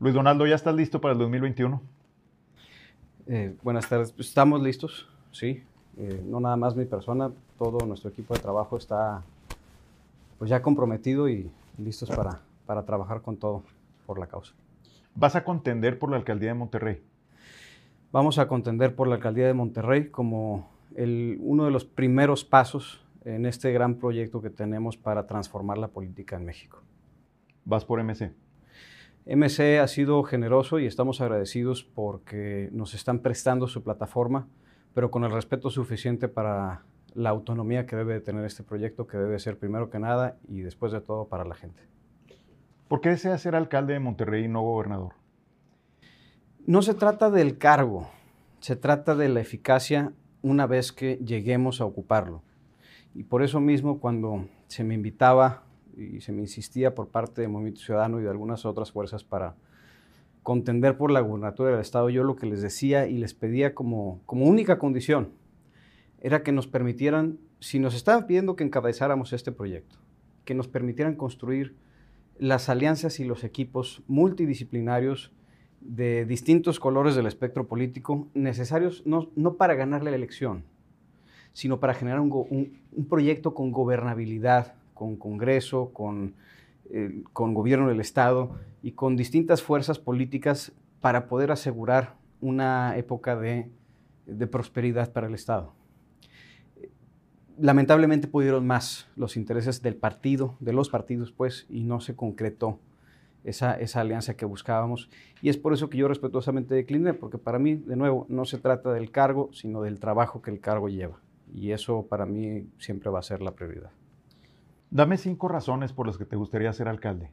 Luis Donaldo, ¿ya estás listo para el 2021? Eh, buenas tardes. Estamos listos, sí. Eh, no nada más mi persona, todo nuestro equipo de trabajo está pues ya comprometido y listos para, para trabajar con todo por la causa. ¿Vas a contender por la alcaldía de Monterrey? Vamos a contender por la alcaldía de Monterrey como el, uno de los primeros pasos en este gran proyecto que tenemos para transformar la política en México. ¿Vas por MC? MC ha sido generoso y estamos agradecidos porque nos están prestando su plataforma, pero con el respeto suficiente para la autonomía que debe tener este proyecto, que debe ser primero que nada y después de todo para la gente. ¿Por qué desea ser alcalde de Monterrey y no gobernador? No se trata del cargo, se trata de la eficacia una vez que lleguemos a ocuparlo. Y por eso mismo cuando se me invitaba y se me insistía por parte del Movimiento Ciudadano y de algunas otras fuerzas para contender por la gubernatura del Estado, yo lo que les decía y les pedía como, como única condición era que nos permitieran, si nos estaban pidiendo que encabezáramos este proyecto, que nos permitieran construir las alianzas y los equipos multidisciplinarios de distintos colores del espectro político necesarios no, para ganarle la elección, sino para generar un, proyecto con gobernabilidad, con Congreso, con, con gobierno del Estado y con distintas fuerzas políticas para poder asegurar una época de prosperidad para el Estado lamentablemente pudieron más los intereses del partido, de los partidos, pues, y no se concretó esa, esa, alianza que buscábamos. Y es por eso que yo respetuosamente decliné, porque para mí, de nuevo, no se trata del cargo, sino del trabajo que el cargo lleva. Y eso para mí siempre va a ser la prioridad. Dame cinco razones por las que te gustaría ser alcalde.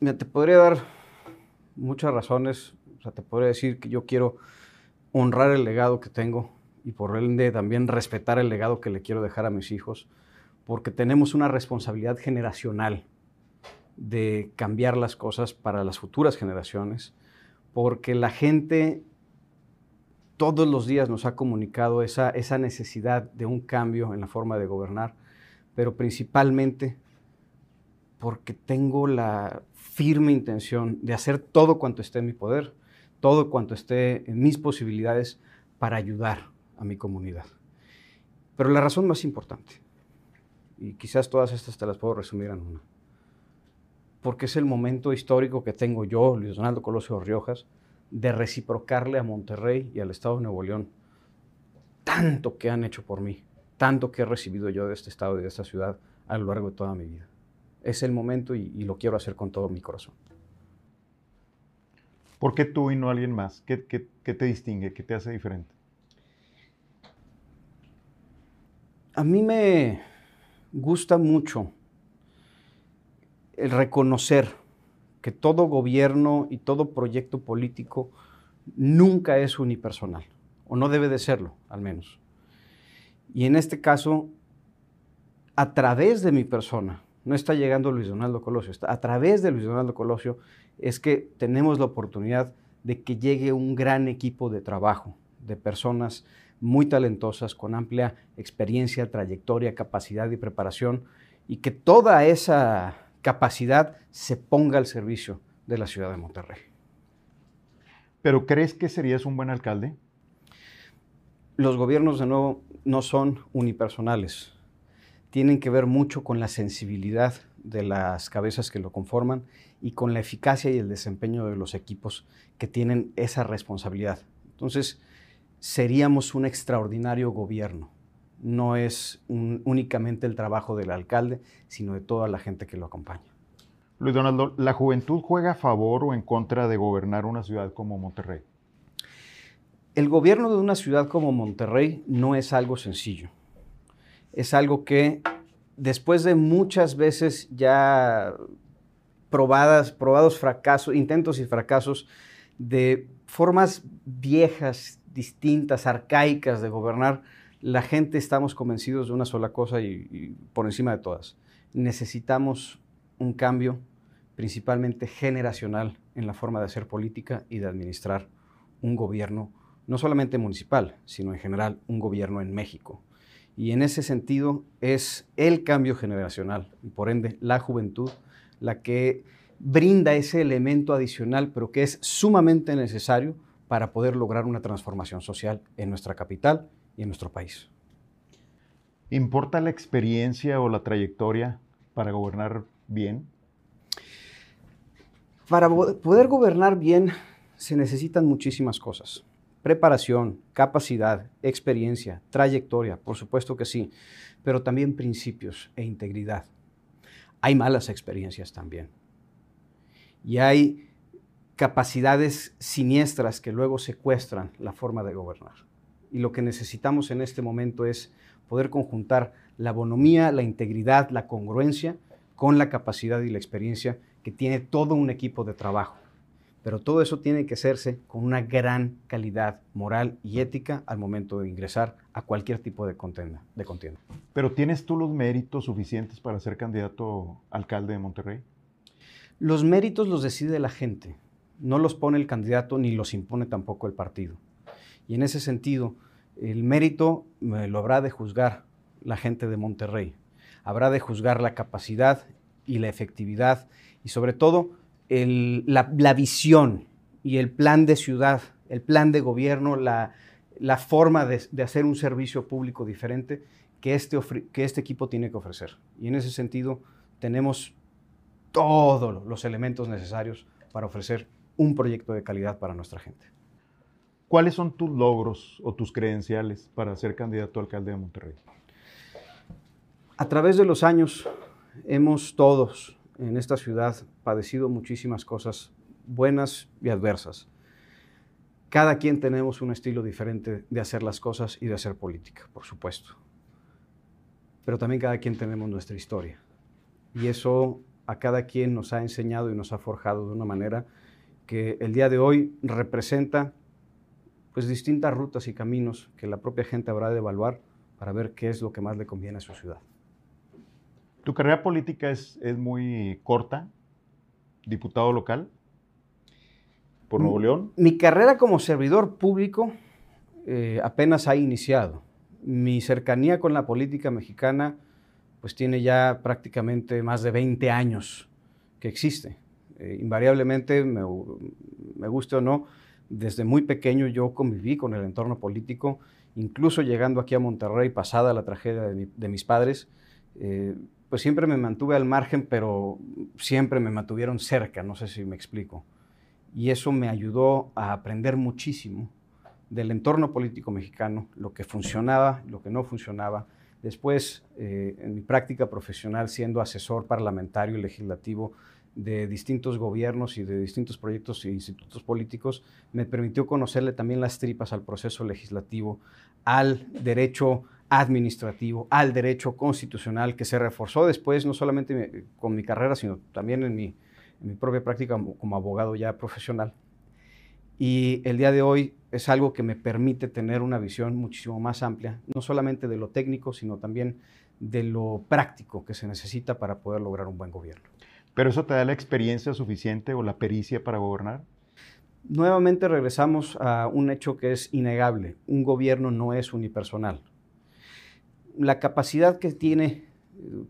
Te podría dar muchas razones. Te podría decir que yo quiero honrar el legado que tengo y por ende también respetar el legado que le quiero dejar a mis hijos, porque tenemos una responsabilidad generacional de cambiar las cosas para las futuras generaciones, porque la gente todos los días nos ha comunicado esa, necesidad de un cambio en la forma de gobernar, pero principalmente porque tengo la firme intención de hacer todo cuanto esté en mi poder, todo cuanto esté en mis posibilidades para ayudar a mi comunidad. Pero la razón más importante, y quizás todas estas te las puedo resumir en una, porque es el momento histórico que tengo yo, Luis Donaldo Colosio Riojas, de reciprocarle a Monterrey y al Estado de Nuevo León tanto que han hecho por mí, tanto que he recibido yo de este Estado y de esta ciudad a lo largo de toda mi vida. Es el momento y, lo quiero hacer con todo mi corazón. ¿Por qué tú y no alguien más? ¿Qué, qué te distingue? ¿Qué te hace diferente? a mí me gusta mucho el reconocer que todo gobierno y todo proyecto político nunca es unipersonal, o no debe de serlo, al menos. Y en este caso, a través de mi persona, no está llegando Luis Donaldo Colosio, a través de Luis Donaldo Colosio es que tenemos la oportunidad de que llegue un gran equipo de trabajo, de personas muy talentosas, con amplia experiencia, trayectoria, capacidad y preparación, y que toda esa capacidad se ponga al servicio de la ciudad de Monterrey. ¿Pero crees que serías un buen alcalde? Los gobiernos, de nuevo, no son unipersonales. Tienen que ver mucho con la sensibilidad de las cabezas que lo conforman y con la eficacia y el desempeño de los equipos que tienen esa responsabilidad. Entonces, seríamos un extraordinario gobierno. No es únicamente el trabajo del alcalde, sino de toda la gente que lo acompaña. Luis Donaldo, ¿la juventud juega a favor o en contra de gobernar una ciudad como Monterrey? El gobierno de una ciudad como Monterrey no es algo sencillo. Es algo que después de muchas veces ya probadas, probados fracasos, intentos y fracasos de formas viejas distintas, arcaicas de gobernar, la gente estamos convencidos de una sola cosa y, por encima de todas. Necesitamos un cambio principalmente generacional en la forma de hacer política y de administrar un gobierno, no solamente municipal, sino en general un gobierno en México. Y en ese sentido es el cambio generacional y por ende la juventud la que brinda ese elemento adicional, pero que es sumamente necesario para poder lograr una transformación social en nuestra capital y en nuestro país. ¿Importa la experiencia o la trayectoria para gobernar bien? Para poder gobernar bien se necesitan muchísimas cosas. Preparación, capacidad, experiencia, trayectoria, por supuesto que sí, pero también principios e integridad. Hay malas experiencias también. Y hay capacidades siniestras que luego secuestran la forma de gobernar. Y lo que necesitamos en este momento es poder conjuntar la bonomía, la integridad, la congruencia con la capacidad y la experiencia que tiene todo un equipo de trabajo pero todo eso tiene que hacerse con una gran calidad moral y ética al momento de ingresar a cualquier tipo de contienda. De contienda. ¿Pero tienes tú los méritos suficientes para ser candidato alcalde de Monterrey? Los méritos los decide la gente, no los pone el candidato ni los impone tampoco el partido. Y en ese sentido, el mérito lo habrá de juzgar la gente de Monterrey. Habrá de juzgar la capacidad y la efectividad y sobre todo la, visión y el plan de ciudad, el plan de gobierno, la, forma de, hacer un servicio público diferente que este, que este equipo tiene que ofrecer. Y en ese sentido tenemos todos los elementos necesarios para ofrecer un proyecto de calidad para nuestra gente. ¿Cuáles son tus logros o tus credenciales para ser candidato a alcalde de Monterrey? A través de los años hemos todos en esta ciudad padecido muchísimas cosas buenas y adversas. Cada quien tenemos un estilo diferente de hacer las cosas y de hacer política, por supuesto. Pero también cada quien tenemos nuestra historia. Y eso a cada quien nos ha enseñado y nos ha forjado de una manera que el día de hoy representa pues distintas rutas y caminos que la propia gente habrá de evaluar para ver qué es lo que más le conviene a su ciudad. Tu carrera política es, es muy corta, diputado local por Nuevo León. Mi carrera como servidor público eh, apenas ha iniciado. Mi cercanía con la política mexicana pues tiene ya prácticamente más de 20 años que existe. Eh, invariablemente, me, me, guste o no, desde muy pequeño yo conviví con el entorno político, incluso llegando aquí a Monterrey, pasada la tragedia de, mis padres, eh, pues siempre me mantuve al margen, pero siempre me mantuvieron cerca, no sé si me explico. Y eso me ayudó a aprender muchísimo del entorno político mexicano, lo que funcionaba, lo que no funcionaba. Después, eh, en mi práctica profesional, siendo asesor parlamentario y legislativo de distintos gobiernos y de distintos proyectos e institutos políticos, me permitió conocerle también las tripas al proceso legislativo, al derecho administrativo, al derecho constitucional, que se reforzó después, no solamente con mi carrera, sino también en mi, propia práctica como, abogado ya profesional. Y el día de hoy es algo que me permite tener una visión muchísimo más amplia, no solamente de lo técnico, sino también de lo práctico que se necesita para poder lograr un buen gobierno. ¿Pero eso te da la experiencia suficiente o la pericia para gobernar? Nuevamente regresamos a un hecho que es innegable. Un gobierno no es unipersonal la capacidad que tiene,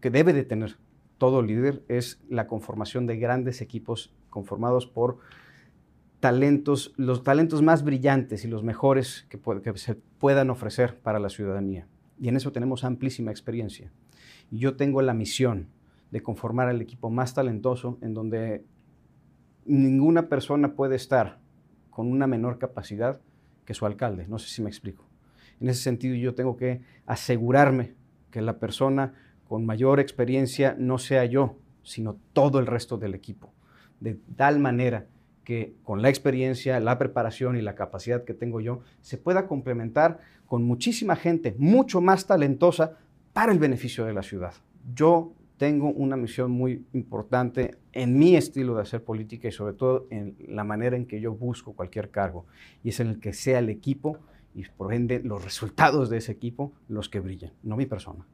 que debe de tener todo líder es la conformación de grandes equipos conformados por talentos, los talentos más brillantes y los mejores que, se puedan ofrecer para la ciudadanía. Y en eso tenemos amplísima experiencia. Yo tengo la misión de conformar el equipo más talentoso en donde ninguna persona puede estar con una menor capacidad que su alcalde. No sé si me explico. En ese sentido, yo tengo que asegurarme que la persona con mayor experiencia no sea yo, sino todo el resto del equipo. De tal manera que con la experiencia, la preparación y la capacidad que tengo yo, se pueda complementar con muchísima gente mucho más talentosa para el beneficio de la ciudad. Yo tengo una misión muy importante en mi estilo de hacer política y sobre todo en la manera en que yo busco cualquier cargo, y es en el que sea el equipo y por ende los resultados de ese equipo los que brillan, no mi persona.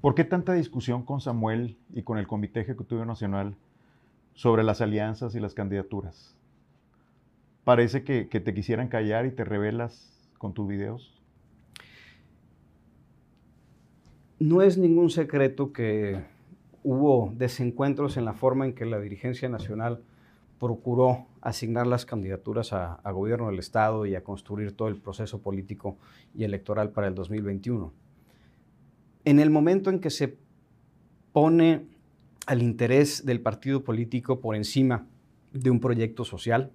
¿Por qué tanta discusión con Samuel y con el Comité Ejecutivo Nacional sobre las alianzas y las candidaturas? Parece que, que te quisieran callar y te revelas con tus videos. No es ningún secreto que hubo desencuentros en la forma en que la dirigencia nacional procuró asignar las candidaturas a, gobierno del Estado y a construir todo el proceso político y electoral para el 2021. En el momento en que se pone al interés del partido político por encima de un proyecto social,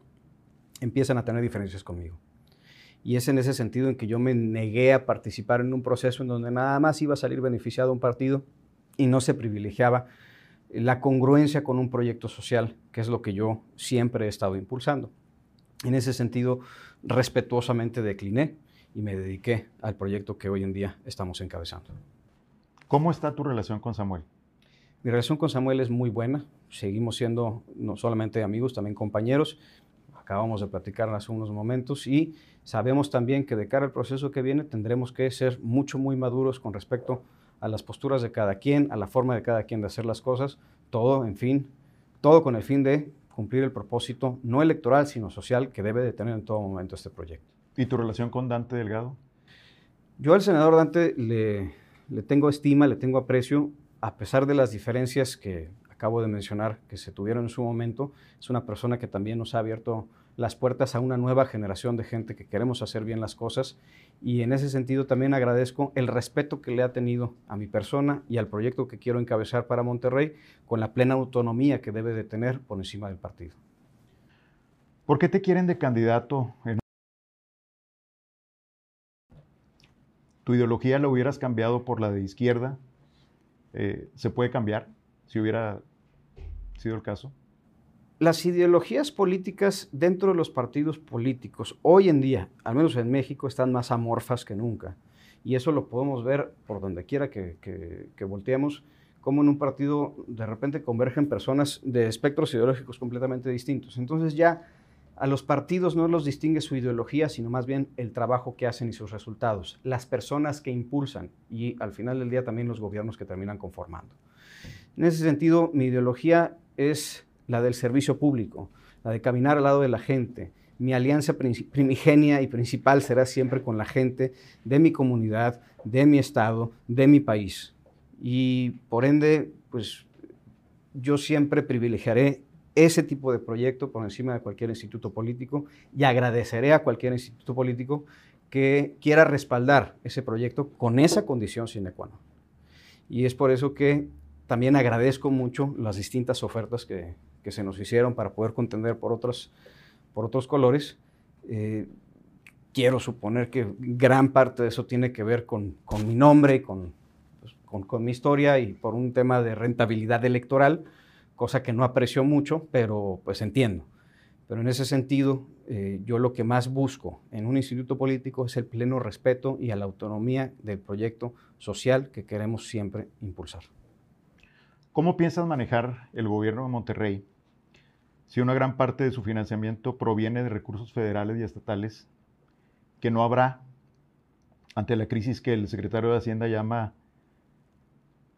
empiezan a tener diferencias conmigo. Y es en ese sentido en que yo me negué a participar en un proceso en donde nada más iba a salir beneficiado un partido y no se privilegiaba la congruencia con un proyecto social, que es lo que yo siempre he estado impulsando. En ese sentido, respetuosamente decliné y me dediqué al proyecto que hoy en día estamos encabezando. ¿Cómo está tu relación con Samuel? Mi relación con Samuel es muy buena. Seguimos siendo no solamente amigos, también compañeros. Acabamos de platicar hace unos momentos y sabemos también que de cara al proceso que viene tendremos que ser mucho, muy maduros con respecto a las posturas de cada quien, a la forma de cada quien de hacer las cosas, todo, en fin, todo con el fin de cumplir el propósito no electoral, sino social que debe de tener en todo momento este proyecto. ¿Y tu relación con Dante Delgado? Yo al senador Dante le, le tengo estima, le tengo aprecio, a pesar de las diferencias que acabo de mencionar que se tuvieron en su momento, es una persona que también nos ha abierto las puertas a una nueva generación de gente que queremos hacer bien las cosas y en ese sentido también agradezco el respeto que le ha tenido a mi persona y al proyecto que quiero encabezar para Monterrey con la plena autonomía que debe de tener por encima del partido. ¿Por qué te quieren de candidato? En... ¿Tu ideología la hubieras cambiado por la de izquierda? Eh, ¿Se puede cambiar si hubiera sido el caso? Las ideologías políticas dentro de los partidos políticos hoy en día, al menos en México, están más amorfas que nunca. Y eso lo podemos ver por donde quiera que, que, que volteemos, como en un partido de repente convergen personas de espectros ideológicos completamente distintos. Entonces ya a los partidos no los distingue su ideología, sino más bien el trabajo que hacen y sus resultados, las personas que impulsan y al final del día también los gobiernos que terminan conformando. En ese sentido, mi ideología es la del servicio público, la de caminar al lado de la gente. Mi alianza primigenia y principal será siempre con la gente de mi comunidad, de mi estado, de mi país. Y por ende, pues yo siempre privilegiaré ese tipo de proyecto por encima de cualquier instituto político y agradeceré a cualquier instituto político que quiera respaldar ese proyecto con esa condición sine qua non. Y es por eso que también agradezco mucho las distintas ofertas que, que se nos hicieron para poder contender por otros, por otros colores. Eh, quiero suponer que gran parte de eso tiene que ver con, con mi nombre y con, pues, con, con, mi historia y por un tema de rentabilidad electoral, cosa que no aprecio mucho, pero pues entiendo. Pero en ese sentido, eh, yo lo que más busco en un instituto político es el pleno respeto y a la autonomía del proyecto social que queremos siempre impulsar. ¿Cómo piensas manejar el gobierno de Monterrey si una gran parte de su financiamiento proviene de recursos federales y estatales que no habrá ante la crisis que el secretario de Hacienda llama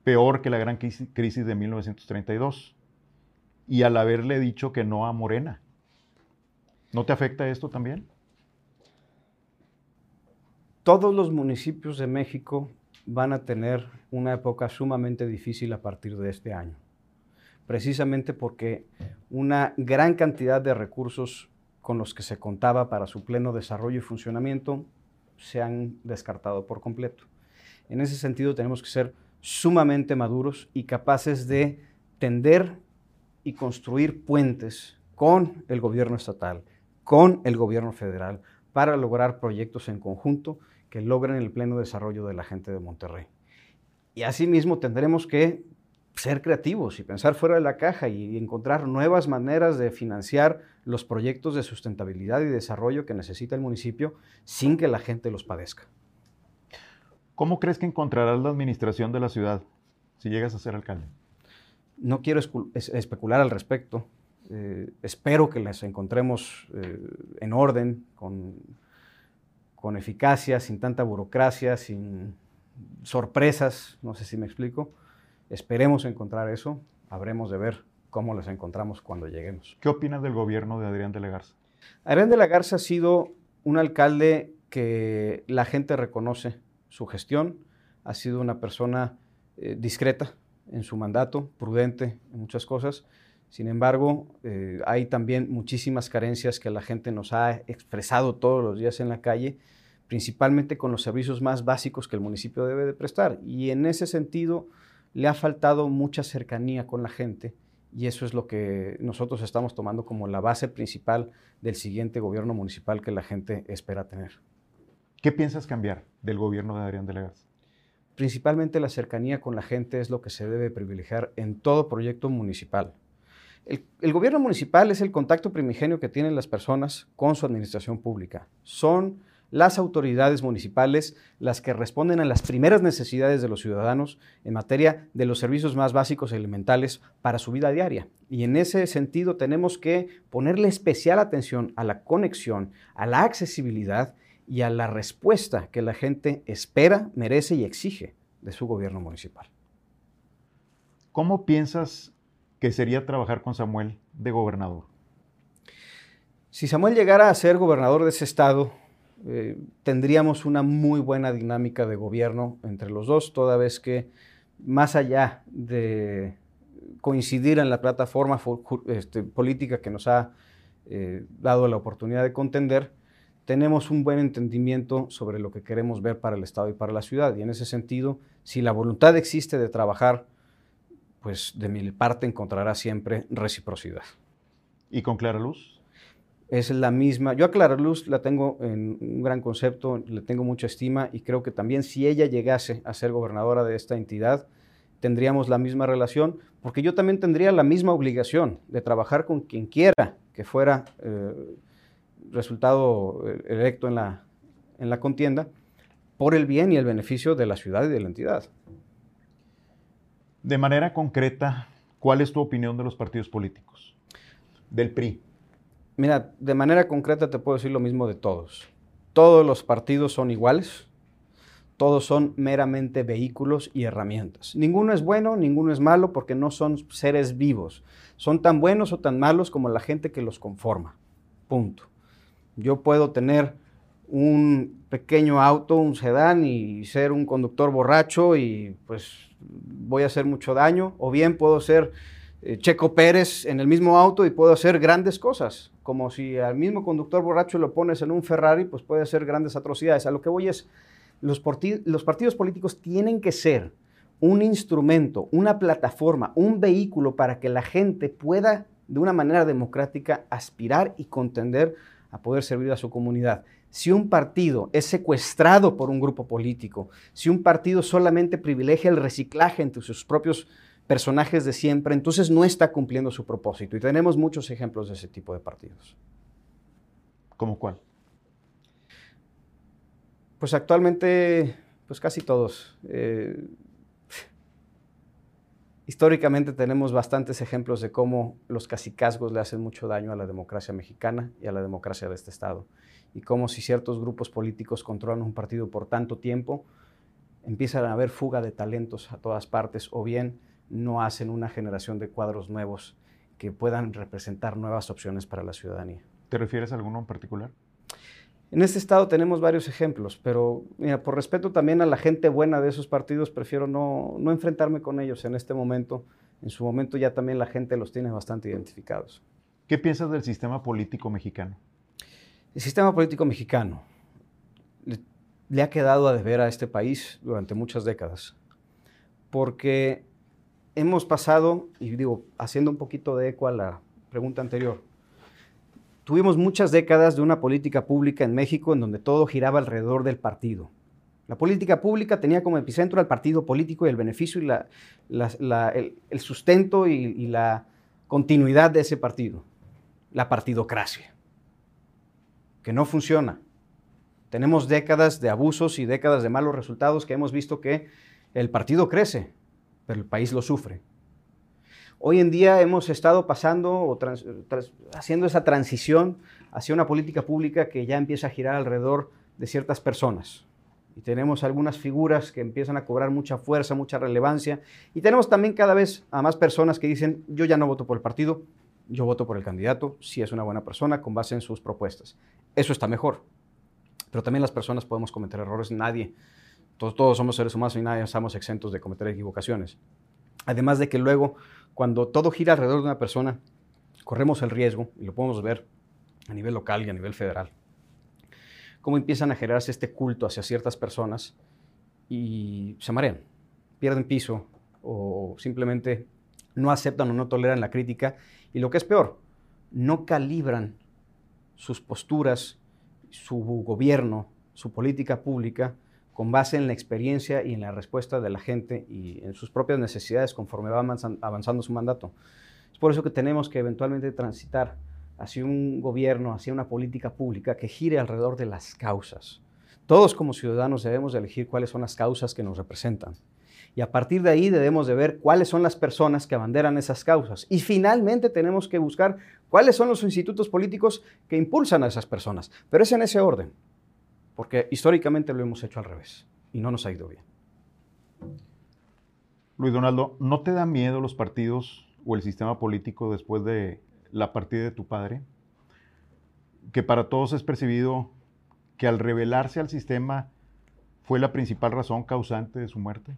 peor que la gran crisis de 1932? Y al haberle dicho que no a Morena. ¿No te afecta esto también? Todos los municipios de México van a tener una época sumamente difícil a partir de este año, precisamente porque una gran cantidad de recursos con los que se contaba para su pleno desarrollo y funcionamiento se han descartado por completo. En ese sentido tenemos que ser sumamente maduros y capaces de tender y construir puentes con el gobierno estatal, con el gobierno federal, para lograr proyectos en conjunto que logren el pleno desarrollo de la gente de Monterrey. Y asimismo tendremos que ser creativos y pensar fuera de la caja y encontrar nuevas maneras de financiar los proyectos de sustentabilidad y desarrollo que necesita el municipio sin que la gente los padezca. ¿Cómo crees que encontrarás la administración de la ciudad si llegas a ser alcalde? No quiero especular al respecto. Eh, espero que las encontremos eh, en orden, con con eficacia, sin tanta burocracia, sin sorpresas, no sé si me explico. Esperemos encontrar eso, habremos de ver cómo las encontramos cuando lleguemos. ¿Qué opinas del gobierno de Adrián de la Garza? Adrián de la Garza ha sido un alcalde que la gente reconoce su gestión, ha sido una persona eh, discreta en su mandato, prudente en muchas cosas. Sin embargo, eh, hay también muchísimas carencias que la gente nos ha expresado todos los días en la calle, principalmente con los servicios más básicos que el municipio debe de prestar. Y en ese sentido, le ha faltado mucha cercanía con la gente y eso es lo que nosotros estamos tomando como la base principal del siguiente gobierno municipal que la gente espera tener. ¿Qué piensas cambiar del gobierno de Adrián Delegas? Principalmente la cercanía con la gente es lo que se debe privilegiar en todo proyecto municipal. El, gobierno municipal es el contacto primigenio que tienen las personas con su administración pública. Son las autoridades municipales las que responden a las primeras necesidades de los ciudadanos en materia de los servicios más básicos y elementales para su vida diaria. Y en ese sentido tenemos que ponerle especial atención a la conexión, a la accesibilidad y a la respuesta que la gente espera, merece y exige de su gobierno municipal. ¿Cómo piensas que sería trabajar con Samuel de gobernador? Si Samuel llegara a ser gobernador de ese estado, eh, tendríamos una muy buena dinámica de gobierno entre los dos, toda vez que más allá de coincidir en la plataforma este, política que nos ha eh, dado la oportunidad de contender, tenemos un buen entendimiento sobre lo que queremos ver para el Estado y para la ciudad. Y en ese sentido, si la voluntad existe de trabajar pues de mi parte encontrará siempre reciprocidad. ¿Y con Clara Luz? Es la misma. Yo a Clara Luz la tengo en un gran concepto, le tengo mucha estima y creo que también si ella llegase a ser gobernadora de esta entidad, tendríamos la misma relación, porque yo también tendría la misma obligación de trabajar con quien quiera que fuera eh, resultado eh, electo en la, en la contienda, por el bien y el beneficio de la ciudad y de la entidad. De manera concreta, ¿cuál es tu opinión de los partidos políticos? Del PRI. Mira, de manera concreta te puedo decir lo mismo de todos. Todos los partidos son iguales, todos son meramente vehículos y herramientas. Ninguno es bueno, ninguno es malo porque no son seres vivos. Son tan buenos o tan malos como la gente que los conforma. Punto. Yo puedo tener un pequeño auto, un sedán y ser un conductor borracho y pues voy a hacer mucho daño, o bien puedo ser eh, Checo Pérez en el mismo auto y puedo hacer grandes cosas, como si al mismo conductor borracho lo pones en un Ferrari, pues puede hacer grandes atrocidades. A lo que voy es, los, los partidos políticos tienen que ser un instrumento, una plataforma, un vehículo para que la gente pueda de una manera democrática aspirar y contender a poder servir a su comunidad. Si un partido es secuestrado por un grupo político, si un partido solamente privilegia el reciclaje entre sus propios personajes de siempre, entonces no está cumpliendo su propósito. Y tenemos muchos ejemplos de ese tipo de partidos. ¿Cómo cuál? Pues actualmente, pues casi todos. Eh, históricamente tenemos bastantes ejemplos de cómo los cacicazgos le hacen mucho daño a la democracia mexicana y a la democracia de este Estado y cómo si ciertos grupos políticos controlan un partido por tanto tiempo, empiezan a haber fuga de talentos a todas partes o bien no hacen una generación de cuadros nuevos que puedan representar nuevas opciones para la ciudadanía. ¿Te refieres a alguno en particular? En este estado tenemos varios ejemplos, pero mira, por respeto también a la gente buena de esos partidos, prefiero no, no enfrentarme con ellos en este momento. En su momento ya también la gente los tiene bastante identificados. ¿Qué piensas del sistema político mexicano? El sistema político mexicano le, ha quedado a deber a este país durante muchas décadas, porque hemos pasado, y digo, haciendo un poquito de eco a la pregunta anterior, tuvimos muchas décadas de una política pública en México en donde todo giraba alrededor del partido. La política pública tenía como epicentro al partido político y el beneficio y el, sustento y la continuidad de ese partido, la partidocracia que no funciona. Tenemos décadas de abusos y décadas de malos resultados que hemos visto que el partido crece, pero el país lo sufre. Hoy en día hemos estado pasando o haciendo esa transición hacia una política pública que ya empieza a girar alrededor de ciertas personas. Y tenemos algunas figuras que empiezan a cobrar mucha fuerza, mucha relevancia. Y tenemos también cada vez a más personas que dicen, yo ya no voto por el partido, yo voto por el candidato si es una buena persona con base en sus propuestas. Eso está mejor. Pero también las personas podemos cometer errores. Nadie, todos, todos somos seres humanos y nadie estamos exentos de cometer equivocaciones. Además de que luego, cuando todo gira alrededor de una persona, corremos el riesgo, y lo podemos ver a nivel local y a nivel federal, cómo empiezan a generarse este culto hacia ciertas personas y se marean, pierden piso o simplemente no aceptan o no toleran la crítica. Y lo que es peor, no calibran sus posturas, su gobierno, su política pública con base en la experiencia y en la respuesta de la gente y en sus propias necesidades conforme va avanzando su mandato. Es por eso que tenemos que eventualmente transitar hacia un gobierno, hacia una política pública que gire alrededor de las causas. Todos como ciudadanos debemos de elegir cuáles son las causas que nos representan. Y a partir de ahí debemos de ver cuáles son las personas que abanderan esas causas. Y finalmente tenemos que buscar cuáles son los institutos políticos que impulsan a esas personas. Pero es en ese orden porque históricamente lo hemos hecho al revés y no nos ha ido bien. Luis Donaldo, ¿no te da miedo los partidos o el sistema político después de la partida de tu padre? Que para todos es percibido que al revelarse al sistema fue la principal razón causante de su muerte.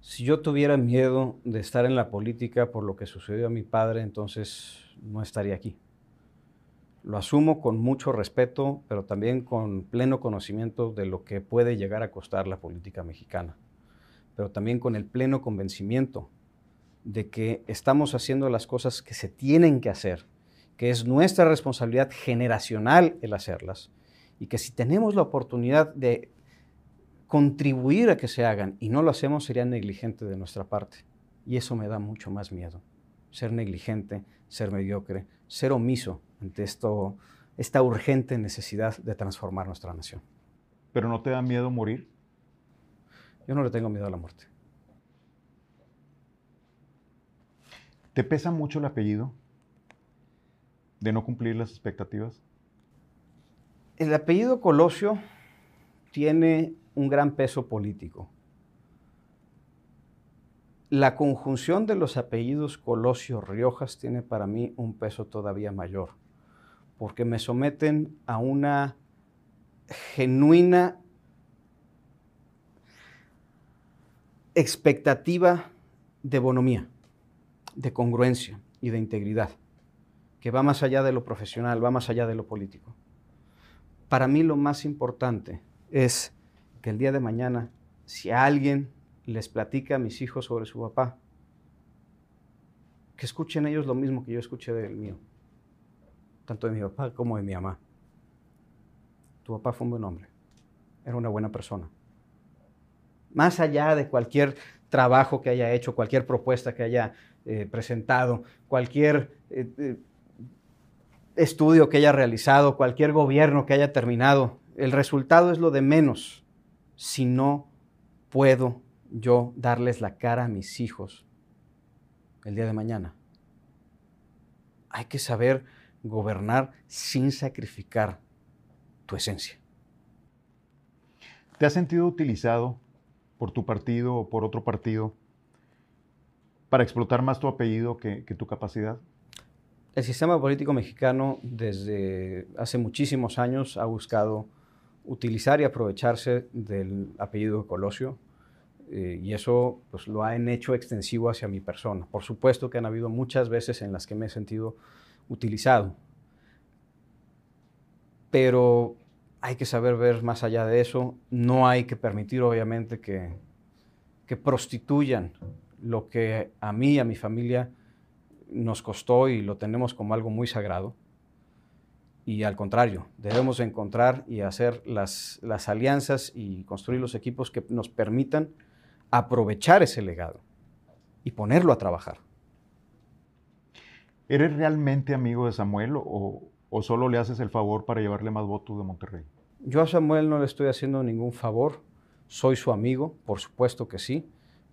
Si yo tuviera miedo de estar en la política por lo que sucedió a mi padre, entonces no estaría aquí. Lo asumo con mucho respeto, pero también con pleno conocimiento de lo que puede llegar a costar la política mexicana, pero también con el pleno convencimiento de que estamos haciendo las cosas que se tienen que hacer, que es nuestra responsabilidad generacional el hacerlas, y que si tenemos la oportunidad de contribuir a que se hagan y no lo hacemos sería negligente de nuestra parte. Y eso me da mucho más miedo, ser negligente, ser mediocre, ser omiso ante esto, esta urgente necesidad de transformar nuestra nación. ¿Pero no te da miedo morir? Yo no le tengo miedo a la muerte. ¿Te pesa mucho el apellido de no cumplir las expectativas? El apellido Colosio tiene un gran peso político. La conjunción de los apellidos Colosio Riojas tiene para mí un peso todavía mayor porque me someten a una genuina expectativa de bonomía, de congruencia y de integridad, que va más allá de lo profesional, va más allá de lo político. Para mí lo más importante es que el día de mañana, si alguien les platica a mis hijos sobre su papá, que escuchen ellos lo mismo que yo escuché del mío tanto de mi papá como de mi mamá. Tu papá fue un buen hombre, era una buena persona. Más allá de cualquier trabajo que haya hecho, cualquier propuesta que haya eh, presentado, cualquier eh, eh, estudio que haya realizado, cualquier gobierno que haya terminado, el resultado es lo de menos si no puedo yo darles la cara a mis hijos el día de mañana. Hay que saber gobernar sin sacrificar tu esencia. ¿Te has sentido utilizado por tu partido o por otro partido para explotar más tu apellido que, tu capacidad? El sistema político mexicano desde hace muchísimos años ha buscado utilizar y aprovecharse del apellido de Colosio eh, y eso pues, lo han hecho extensivo hacia mi persona. Por supuesto que han habido muchas veces en las que me he sentido utilizado. Pero hay que saber ver más allá de eso. No hay que permitir, obviamente, que, que prostituyan lo que a mí y a mi familia nos costó y lo tenemos como algo muy sagrado. Y al contrario, debemos encontrar y hacer las, las alianzas y construir los equipos que nos permitan aprovechar ese legado y ponerlo a trabajar. ¿Eres realmente amigo de Samuel o, solo le haces el favor para llevarle más votos de Monterrey? Yo a Samuel no le estoy haciendo ningún favor. Soy su amigo, por supuesto que sí,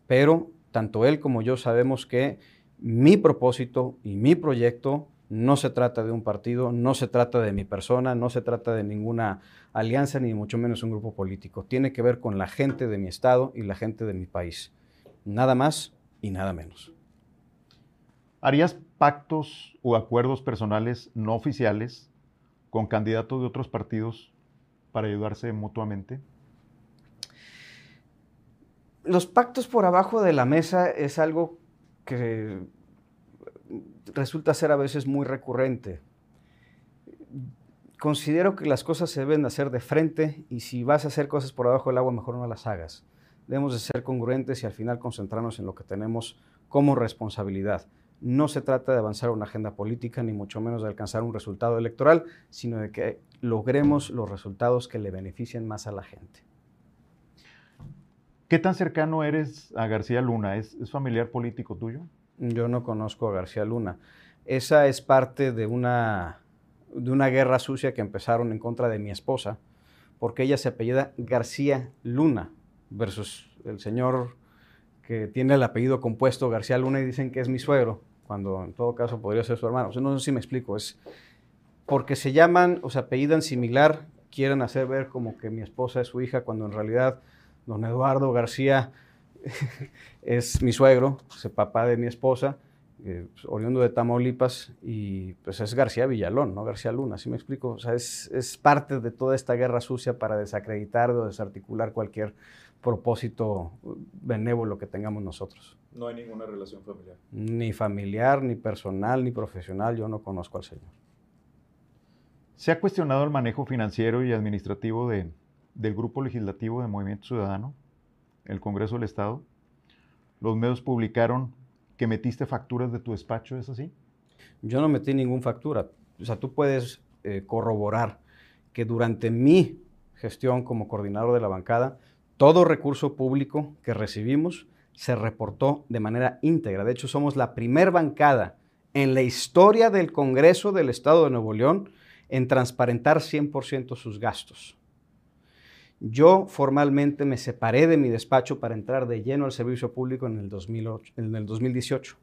pero tanto él como yo sabemos que mi propósito y mi proyecto no se trata de un partido, no se trata de mi persona, no se trata de ninguna alianza, ni mucho menos un grupo político. Tiene que ver con la gente de mi estado y la gente de mi país. Nada más y nada menos. ¿Harías pactos o acuerdos personales no oficiales con candidatos de otros partidos para ayudarse mutuamente? Los pactos por abajo de la mesa es algo que resulta ser a veces muy recurrente. Considero que las cosas se deben hacer de frente y si vas a hacer cosas por abajo del agua, mejor no las hagas. Debemos de ser congruentes y al final concentrarnos en lo que tenemos como responsabilidad. No se trata de avanzar una agenda política, ni mucho menos de alcanzar un resultado electoral, sino de que logremos los resultados que le beneficien más a la gente. ¿Qué tan cercano eres a García Luna? ¿Es, familiar político tuyo? Yo no conozco a García Luna. Esa es parte de una, de una guerra sucia que empezaron en contra de mi esposa, porque ella se apellida García Luna versus el señor que tiene el apellido compuesto García Luna y dicen que es mi suegro cuando en todo caso podría ser su hermano. no sé si me explico, es porque se llaman o se apellidan similar, quieren hacer ver como que mi esposa es su hija, cuando en realidad don Eduardo García es mi suegro, es el papá de mi esposa, eh, pues, oriundo de Tamaulipas, y pues es García Villalón, no García Luna, ¿sí me explico? O sea, es, es parte de toda esta guerra sucia para desacreditar o desarticular cualquier propósito benévolo que tengamos nosotros. No hay ninguna relación familiar. Ni familiar, ni personal, ni profesional. Yo no conozco al Señor. ¿Se ha cuestionado el manejo financiero y administrativo de, del Grupo Legislativo de Movimiento Ciudadano, el Congreso del Estado? Los medios publicaron que metiste facturas de tu despacho, ¿es así? Yo no metí ninguna factura. O sea, tú puedes eh, corroborar que durante mi gestión como coordinador de la bancada, todo recurso público que recibimos se reportó de manera íntegra. De hecho, somos la primer bancada en la historia del Congreso del Estado de Nuevo León en transparentar 100% sus gastos. Yo formalmente me separé de mi despacho para entrar de lleno al servicio público en el, 2008, en el 2018.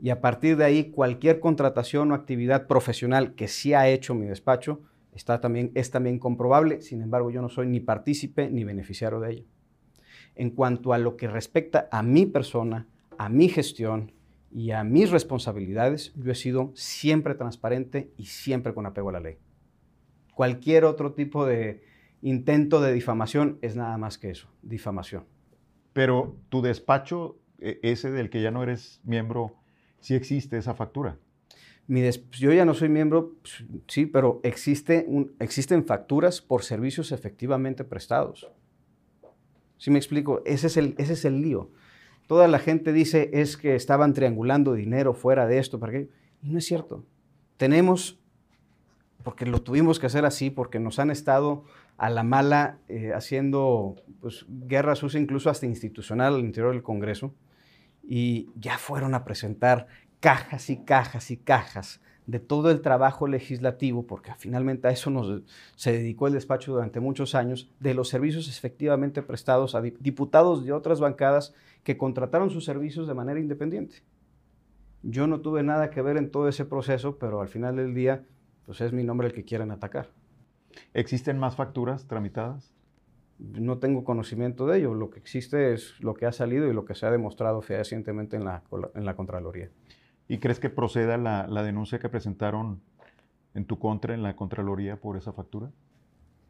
Y a partir de ahí, cualquier contratación o actividad profesional que sí ha hecho mi despacho Está también, es también comprobable, sin embargo yo no soy ni partícipe ni beneficiario de ello. En cuanto a lo que respecta a mi persona, a mi gestión y a mis responsabilidades, yo he sido siempre transparente y siempre con apego a la ley. Cualquier otro tipo de intento de difamación es nada más que eso, difamación. Pero tu despacho, e, ese del que ya no eres miembro, sí existe esa factura yo ya no soy miembro, pues, sí, pero existe existen facturas por servicios efectivamente prestados. ¿Sí me explico? Ese es, el, ese es el lío. Toda la gente dice es que estaban triangulando dinero fuera de esto, ¿para qué? Y no es cierto. Tenemos, porque lo tuvimos que hacer así, porque nos han estado a la mala eh, haciendo pues, guerra incluso hasta institucional al interior del Congreso, y ya fueron a presentar cajas y cajas y cajas de todo el trabajo legislativo, porque finalmente a eso nos, se dedicó el despacho durante muchos años, de los servicios efectivamente prestados a diputados de otras bancadas que contrataron sus servicios de manera independiente. Yo no tuve nada que ver en todo ese proceso, pero al final del día, pues es mi nombre el que quieren atacar. ¿Existen más facturas tramitadas? No tengo conocimiento de ello. Lo que existe es lo que ha salido y lo que se ha demostrado fehacientemente en la, en la Contraloría. ¿Y crees que proceda la, denuncia que presentaron en tu contra en la Contraloría por esa factura?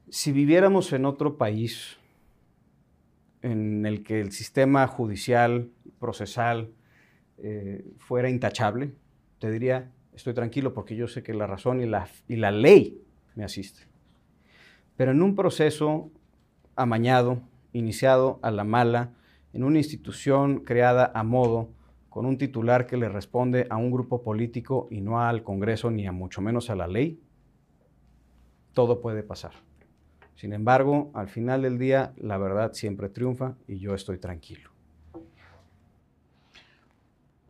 Si viviéramos en otro país en el que el sistema judicial, procesal, eh, fuera intachable, te diría, estoy tranquilo porque yo sé que la razón y la, y la ley me asiste. Pero en un proceso amañado, iniciado a la mala, en una institución creada a modo, con un titular que le responde a un grupo político y no al Congreso ni a mucho menos a la ley, todo puede pasar. Sin embargo, al final del día, la verdad siempre triunfa y yo estoy tranquilo.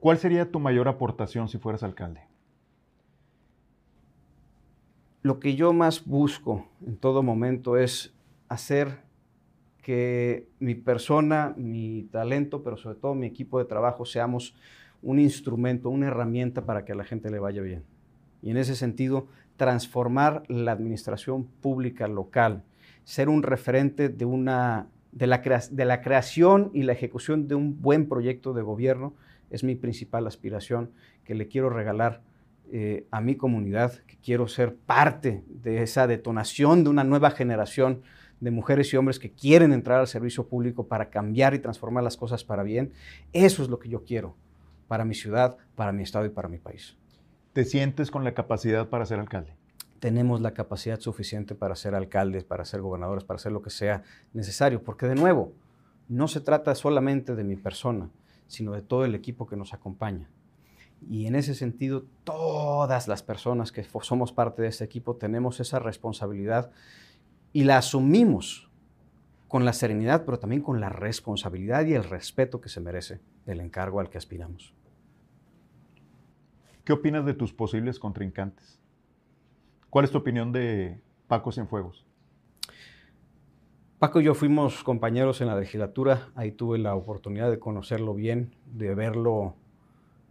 ¿Cuál sería tu mayor aportación si fueras alcalde? Lo que yo más busco en todo momento es hacer que mi persona, mi talento, pero sobre todo mi equipo de trabajo seamos un instrumento, una herramienta para que a la gente le vaya bien. Y en ese sentido, transformar la administración pública local, ser un referente de, una, de, la, de la creación y la ejecución de un buen proyecto de gobierno, es mi principal aspiración que le quiero regalar eh, a mi comunidad, que quiero ser parte de esa detonación de una nueva generación de mujeres y hombres que quieren entrar al servicio público para cambiar y transformar las cosas para bien. Eso es lo que yo quiero para mi ciudad, para mi estado y para mi país. ¿Te sientes con la capacidad para ser alcalde? Tenemos la capacidad suficiente para ser alcaldes, para ser gobernadores, para hacer lo que sea necesario, porque de nuevo, no se trata solamente de mi persona, sino de todo el equipo que nos acompaña. Y en ese sentido, todas las personas que somos parte de este equipo tenemos esa responsabilidad y la asumimos con la serenidad, pero también con la responsabilidad y el respeto que se merece del encargo al que aspiramos. ¿Qué opinas de tus posibles contrincantes? ¿Cuál es tu opinión de Paco Cienfuegos? Paco y yo fuimos compañeros en la legislatura, ahí tuve la oportunidad de conocerlo bien, de verlo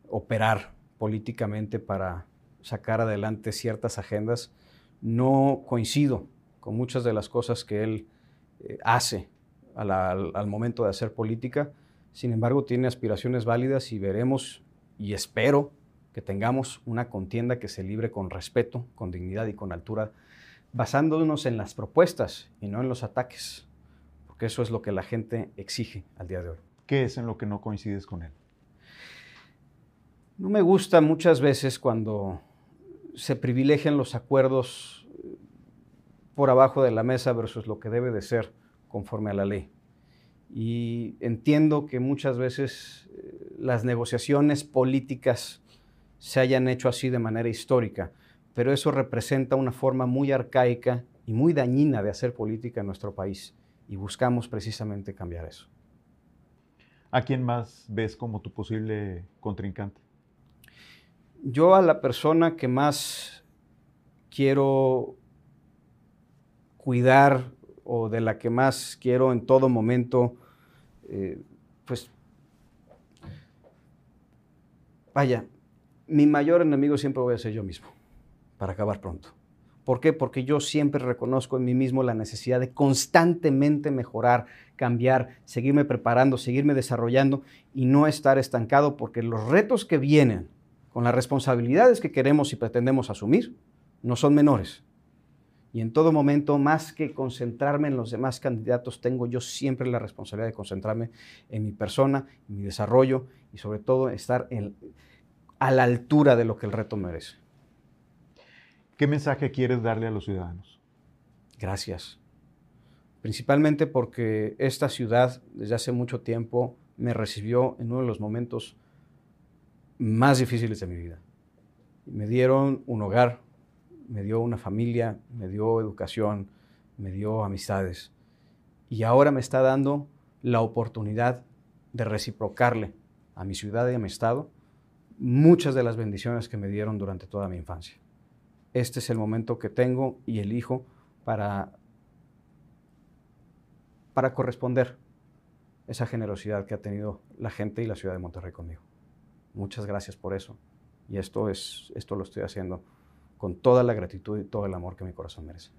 operar políticamente para sacar adelante ciertas agendas. No coincido con muchas de las cosas que él eh, hace al, momento de hacer política, sin embargo tiene aspiraciones válidas y veremos y espero que tengamos una contienda que se libre con respeto, con dignidad y con altura, basándonos en las propuestas y no en los ataques, porque eso es lo que la gente exige al día de hoy. ¿Qué es en lo que no coincides con él? No me gusta muchas veces cuando se privilegian los acuerdos eh, por abajo de la mesa versus lo que debe de ser conforme a la ley. Y entiendo que muchas veces eh, las negociaciones políticas se hayan hecho así de manera histórica, pero eso representa una forma muy arcaica y muy dañina de hacer política en nuestro país y buscamos precisamente cambiar eso. ¿A quién más ves como tu posible contrincante? Yo a la persona que más quiero cuidar o de la que más quiero en todo momento, eh, pues, vaya, mi mayor enemigo siempre voy a ser yo mismo, para acabar pronto. ¿Por qué? Porque yo siempre reconozco en mí mismo la necesidad de constantemente mejorar, cambiar, seguirme preparando, seguirme desarrollando y no estar estancado, porque los retos que vienen con las responsabilidades que queremos y pretendemos asumir, no son menores. Y en todo momento, más que concentrarme en los demás candidatos, tengo yo siempre la responsabilidad de concentrarme en mi persona, en mi desarrollo y sobre todo estar a la altura de lo que el reto merece. ¿Qué mensaje quieres darle a los ciudadanos? Gracias. Principalmente porque esta ciudad desde hace mucho tiempo me recibió en uno de los momentos más difíciles de mi vida. Me dieron un hogar, me dio una familia, me dio educación, me dio amistades. Y ahora me está dando la oportunidad de reciprocarle a mi ciudad y a mi estado muchas de las bendiciones que me dieron durante toda mi infancia. Este es el momento que tengo y elijo para, para corresponder esa generosidad que ha tenido la gente y la ciudad de Monterrey conmigo. Muchas gracias por eso. Y esto, es, esto lo estoy haciendo con toda la gratitud y todo el amor que mi corazón merece.